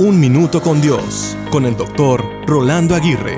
Un Minuto con Dios, con el doctor Rolando Aguirre.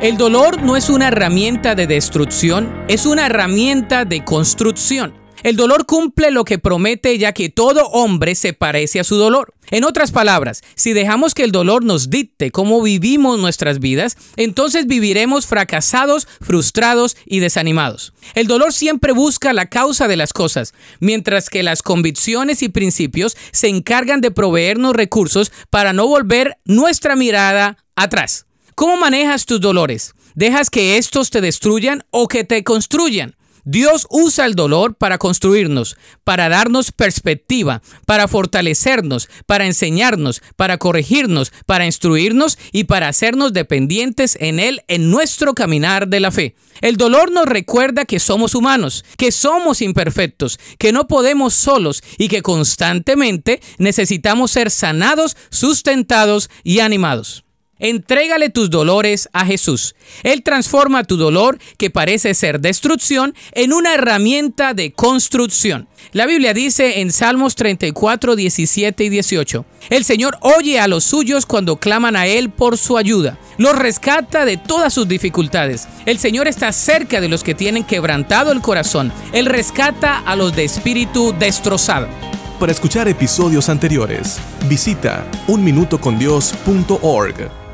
El dolor no es una herramienta de destrucción, es una herramienta de construcción. El dolor cumple lo que promete ya que todo hombre se parece a su dolor. En otras palabras, si dejamos que el dolor nos dicte cómo vivimos nuestras vidas, entonces viviremos fracasados, frustrados y desanimados. El dolor siempre busca la causa de las cosas, mientras que las convicciones y principios se encargan de proveernos recursos para no volver nuestra mirada atrás. ¿Cómo manejas tus dolores? ¿Dejas que estos te destruyan o que te construyan? Dios usa el dolor para construirnos, para darnos perspectiva, para fortalecernos, para enseñarnos, para corregirnos, para instruirnos y para hacernos dependientes en Él en nuestro caminar de la fe. El dolor nos recuerda que somos humanos, que somos imperfectos, que no podemos solos y que constantemente necesitamos ser sanados, sustentados y animados. Entrégale tus dolores a Jesús. Él transforma tu dolor, que parece ser destrucción, en una herramienta de construcción. La Biblia dice en Salmos 34, 17 y 18, El Señor oye a los suyos cuando claman a Él por su ayuda. Los rescata de todas sus dificultades. El Señor está cerca de los que tienen quebrantado el corazón. Él rescata a los de espíritu destrozado. Para escuchar episodios anteriores, visita unminutocondios.org.